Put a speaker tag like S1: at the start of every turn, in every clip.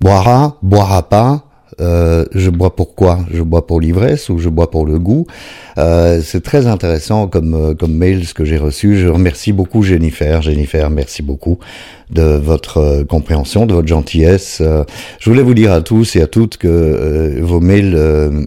S1: Boira, boira pas, euh, je bois pourquoi Je bois pour l'ivresse ou je bois pour le goût? Euh, C'est très intéressant comme, euh, comme mail ce que j'ai reçu. Je remercie beaucoup Jennifer. Jennifer, merci beaucoup de votre euh, compréhension, de votre gentillesse. Euh, je voulais vous dire à tous et à toutes que euh, vos mails,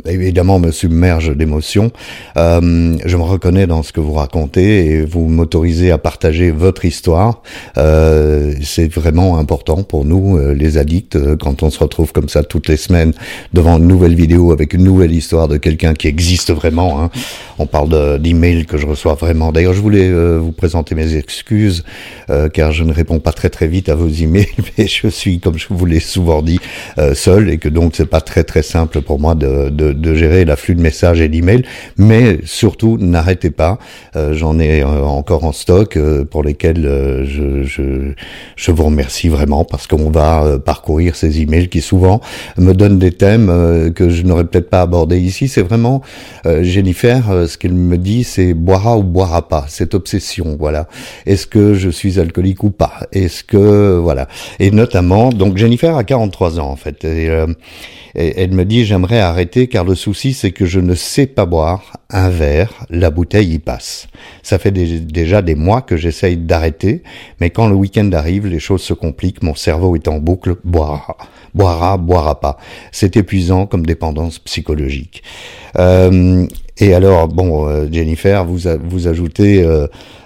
S1: évidemment, me submergent d'émotions. je me reconnais dans ce que vous racontez et vous m'autorisez à partager votre histoire. C'est vraiment important pour nous, les addicts, quand on se retrouve comme ça toutes les semaines devant une nouvelle vidéo avec une nouvelle histoire de quelqu'un qui existe vraiment. Hein. On parle d'emails que je reçois vraiment. D'ailleurs, je voulais vous présenter mes excuses car je ne réponds pas très très vite à vos emails, mais je suis, comme je vous l'ai souvent dit, euh, seul et que donc c'est pas très très simple pour moi de, de, de gérer l'afflux de messages et d'emails. Mais surtout, n'arrêtez pas. Euh, j'en ai euh, encore en stock pour lesquels je, je, je, vous remercie vraiment parce qu'on va parcourir ces emails qui souvent me donnent des thèmes que je n'aurais peut-être pas abordés ici. C'est vraiment Jennifer, ce qu'elle me dit, c'est boira ou boira pas. Cette obsession, voilà. Est-ce que je suis alcoolique ou pas? Est-ce que voilà. Et notamment, donc Jennifer a 43 ans en fait. Euh, et, elle me dit j'aimerais arrêter car le souci c'est que je ne sais pas boire un verre, la bouteille y passe. Ça fait déjà des mois que j'essaye d'arrêter, mais quand le week-end arrive, les choses se compliquent, mon cerveau est en boucle, boira, boira, boira pas. C'est épuisant comme dépendance psychologique. Euh, et alors, bon, euh, Jennifer, vous, vous ajoutez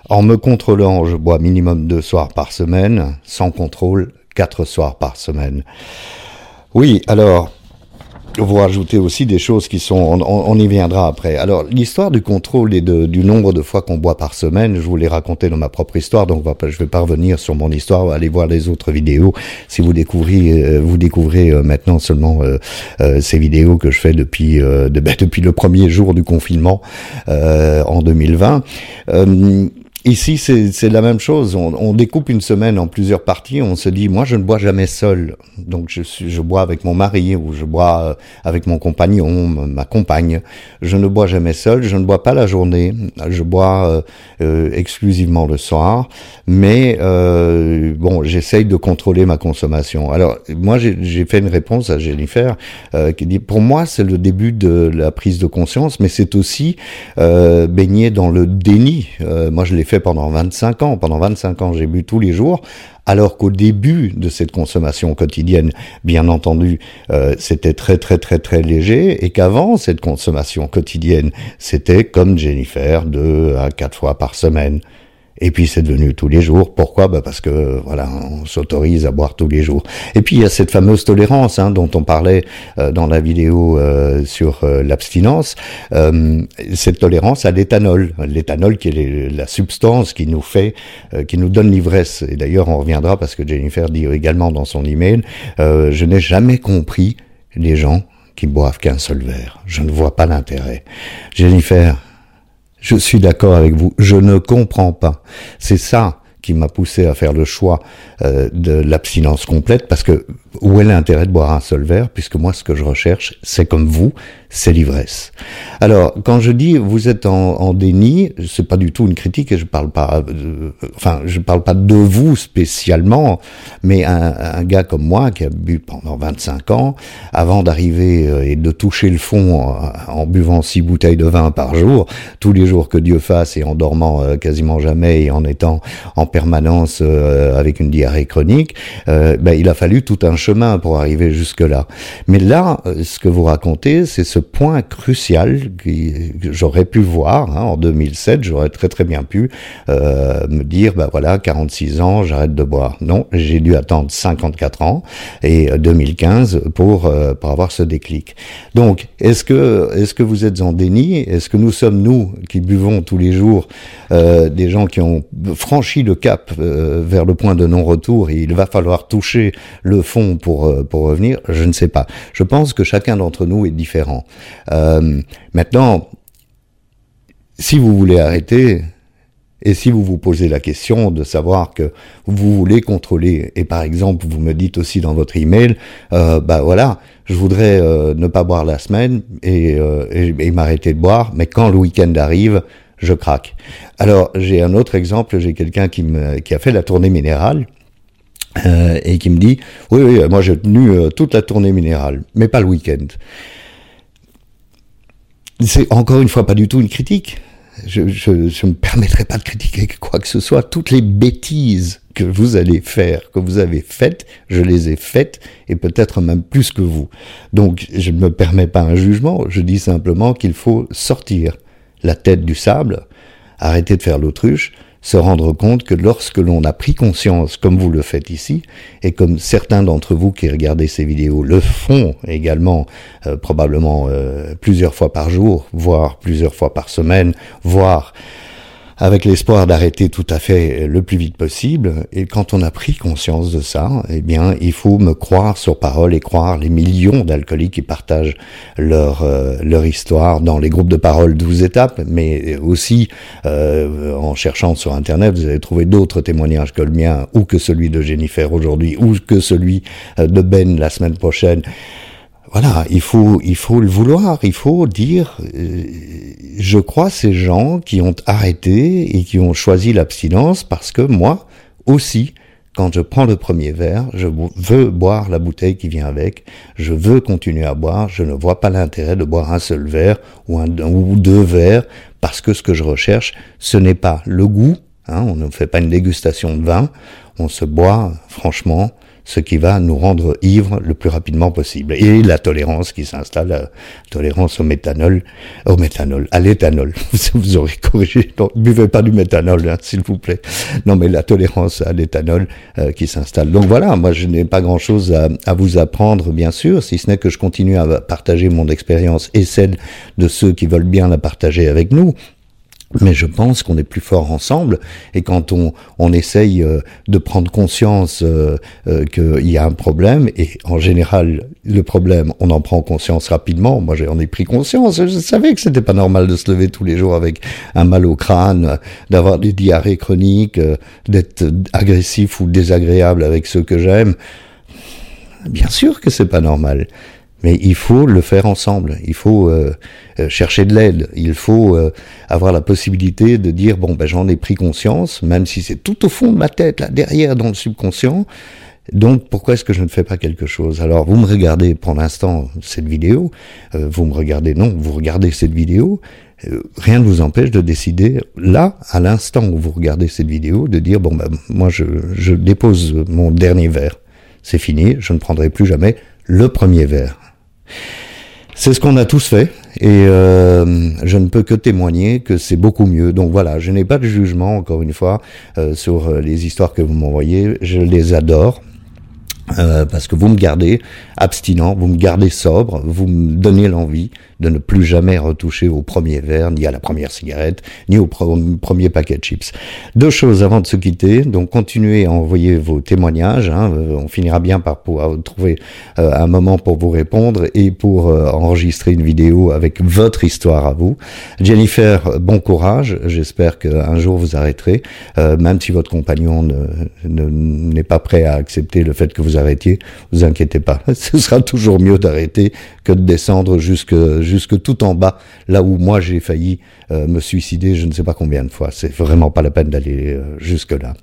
S1: en me contrôlant, je bois minimum deux soirs par semaine, sans contrôle, quatre soirs par semaine. Oui, alors, vous rajoutez aussi des choses qui sont, on, y viendra après. Alors, l'histoire du contrôle et du nombre de fois qu'on boit par semaine, je vous l'ai raconté dans ma propre histoire, donc je vais pas revenir sur mon histoire, allez voir les autres vidéos. Si vous découvrez, euh, vous découvrez euh, maintenant seulement euh, ces vidéos que je fais depuis, depuis le premier jour du confinement en 2020. Ici, c'est la même chose. On, découpe une semaine en plusieurs parties. On se dit, moi, je ne bois jamais seul. Donc, je, je bois avec mon mari ou je bois euh, avec mon compagnon, ma compagne. Je ne bois jamais seul. Je ne bois pas la journée. Je bois euh, euh, exclusivement le soir. Mais bon, j'essaye de contrôler ma consommation. Alors, moi, j'ai fait une réponse à Jennifer qui dit, pour moi, c'est le début de la prise de conscience, mais c'est aussi baigner dans le déni. moi, je l'ai fait pendant 25 ans. Pendant 25 ans, j'ai bu tous les jours, alors qu'au début de cette consommation quotidienne, bien entendu, euh, c'était très très très très léger, et qu'avant cette consommation quotidienne, c'était comme Jennifer, deux à quatre fois par semaine. Et puis c'est devenu tous les jours. Pourquoi? Bah Parce que voilà, on s'autorise à boire tous les jours. Et puis il y a cette fameuse tolérance hein, dont on parlait euh, dans la vidéo euh, sur euh, l'abstinence. cette tolérance à l'éthanol, l'éthanol qui est la substance qui nous fait, qui nous donne l'ivresse. Et d'ailleurs on reviendra parce que Jennifer dit également dans son email, je n'ai jamais compris les gens qui boivent qu'un seul verre. Je ne vois pas l'intérêt. Jennifer, je suis d'accord avec vous. Je ne comprends pas. C'est ça qui m'a poussé à faire le choix euh, de l'abstinence complète parce que où est l'intérêt de boire un seul verre puisque moi ce que je recherche c'est comme vous c'est l'ivresse. Alors, quand je dis vous êtes en, en déni, c'est pas du tout une critique et je parle pas, euh, enfin, je parle pas de vous spécialement, mais un, un, gars comme moi qui a bu pendant 25 ans, avant d'arriver euh, et de toucher le fond en, buvant six bouteilles de vin par jour, tous les jours que Dieu fasse et en dormant euh, quasiment jamais et en étant en permanence avec une diarrhée chronique, ben, il a fallu tout un chemin pour arriver jusque là. Mais là, ce que vous racontez, c'est ce point crucial que j'aurais pu voir hein, en 2007, j'aurais très très bien pu euh, me dire, bah voilà, 46 ans, j'arrête de boire. Non, j'ai dû attendre 54 ans et 2015 pour euh, pour avoir ce déclic. Donc, est-ce que est-ce que vous êtes en déni? Est-ce que nous sommes nous qui buvons tous les jours euh, des gens qui ont franchi le cap euh, vers le point de non-retour et il va falloir toucher le fond pour euh, pour revenir Je ne sais pas. Je pense que chacun d'entre nous est différent. Euh, maintenant, si vous voulez arrêter, et si vous vous posez la question de savoir que vous voulez contrôler, et par exemple vous me dites aussi dans votre email, euh, bah voilà, je voudrais ne pas boire la semaine et, m'arrêter de boire, mais quand le week-end arrive, je craque. Alors j'ai un autre exemple, j'ai quelqu'un qui, qui a fait la tournée minérale euh, et qui me dit oui, oui, moi j'ai tenu euh, toute la tournée minérale, mais pas le week-end. C'est encore une fois pas du tout une critique. Je ne me permettrai pas de critiquer quoi que ce soit. Toutes les bêtises que vous allez faire, que vous avez faites, je les ai faites, et peut-être même plus que vous. Donc je ne me permets pas un jugement, je dis simplement qu'il faut sortir la tête du sable, arrêter de faire l'autruche, se rendre compte que lorsque l'on a pris conscience, comme vous le faites ici, et comme certains d'entre vous qui regardez ces vidéos le font également, euh, probablement euh, plusieurs fois par jour, voire plusieurs fois par semaine, voire avec l'espoir d'arrêter tout à fait le plus vite possible. Et quand on a pris conscience de ça, eh bien, il faut me croire sur parole et croire les millions d'alcooliques qui partagent leur euh, leur histoire dans les groupes de parole 12 étapes, mais aussi euh, en cherchant sur Internet, vous allez trouver d'autres témoignages que le mien ou que celui de Jennifer aujourd'hui ou que celui euh, de Ben la semaine prochaine voilà, il faut, il faut le vouloir, il faut dire, euh, je crois ces gens qui ont arrêté et qui ont choisi l'abstinence parce que moi aussi, quand je prends le premier verre, je veux boire la bouteille qui vient avec, je veux continuer à boire, je ne vois pas l'intérêt de boire un seul verre ou, deux verres parce que ce que je recherche, ce n'est pas le goût, hein, on ne fait pas une dégustation de vin, on se boit franchement ce qui va nous rendre ivres le plus rapidement possible. Et la tolérance qui s'installe, la tolérance au méthanol, au méthanol, à l'éthanol. Vous aurez corrigé, non, buvez pas du méthanol, hein, s'il vous plaît. Non, mais la tolérance à l'éthanol euh, qui s'installe. Donc voilà, moi je n'ai pas grand-chose à, vous apprendre, bien sûr, si ce n'est que je continue à partager mon expérience et celle de ceux qui veulent bien la partager avec nous. Mais je pense qu'on est plus fort ensemble et quand on, on essaye euh, de prendre conscience euh, euh, qu'il y a un problème, et en général le problème, on en prend conscience rapidement, moi j'en ai pris conscience, je savais que c'était pas normal de se lever tous les jours avec un mal au crâne, d'avoir des diarrhées chroniques, d'être agressif ou désagréable avec ceux que j'aime. Bien sûr que c'est pas normal. Mais il faut le faire ensemble. Il faut euh, euh, chercher de l'aide. Il faut euh, avoir la possibilité de dire bon ben j'en ai pris conscience, même si c'est tout au fond de ma tête, là derrière dans le subconscient. Donc pourquoi est-ce que je ne fais pas quelque chose? Alors vous me regardez pour l'instant cette vidéo, vous me regardez non, vous regardez cette vidéo, rien ne vous empêche de décider là, à l'instant où vous regardez cette vidéo, de dire bon ben moi je, je dépose mon dernier verre, c'est fini, je ne prendrai plus jamais le premier verre. C'est ce qu'on a tous fait et euh, je ne peux que témoigner que c'est beaucoup mieux. Donc voilà, je n'ai pas de jugement encore une fois euh, sur euh, les histoires que vous m'envoyez. Je les adore. Parce que vous me gardez abstinent, vous me gardez sobre, vous me donnez l'envie de ne plus jamais retoucher au premier verre, ni à la première cigarette, ni au premier paquet de chips. Deux choses avant de se quitter. Donc, continuez à envoyer vos témoignages. Hein. Euh, on finira bien par pouvoir trouver euh, un moment pour vous répondre et pour euh, enregistrer une vidéo avec votre histoire à vous. Jennifer, bon courage. J'espère qu'un jour vous arrêterez, même si votre compagnon n'est pas prêt à accepter le fait que vous arrêtiez. Vous inquiétez pas. Ce sera toujours mieux d'arrêter que de descendre jusque jusque tout en bas, là où moi j'ai failli euh, me suicider je ne sais pas combien de fois. C'est vraiment pas la peine d'aller euh, jusque là.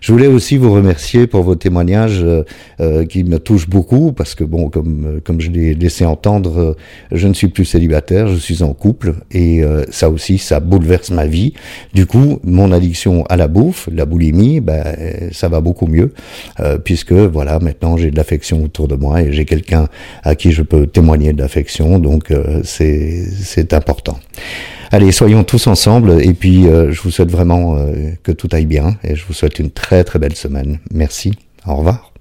S1: Je voulais aussi vous remercier pour vos témoignages euh, qui me touchent beaucoup parce que bon, comme comme je l'ai laissé entendre, je ne suis plus célibataire, je suis en couple et ça aussi ça bouleverse ma vie. Du coup, mon addiction à la bouffe, la boulimie, ben ça va beaucoup mieux puisque voilà maintenant j'ai de l'affection autour de moi et j'ai quelqu'un à qui je peux témoigner de l'affection. Donc c'est important. Allez, soyons tous ensemble et puis euh, je vous souhaite vraiment euh, que tout aille bien et je vous souhaite une très très belle semaine. Merci. Au revoir.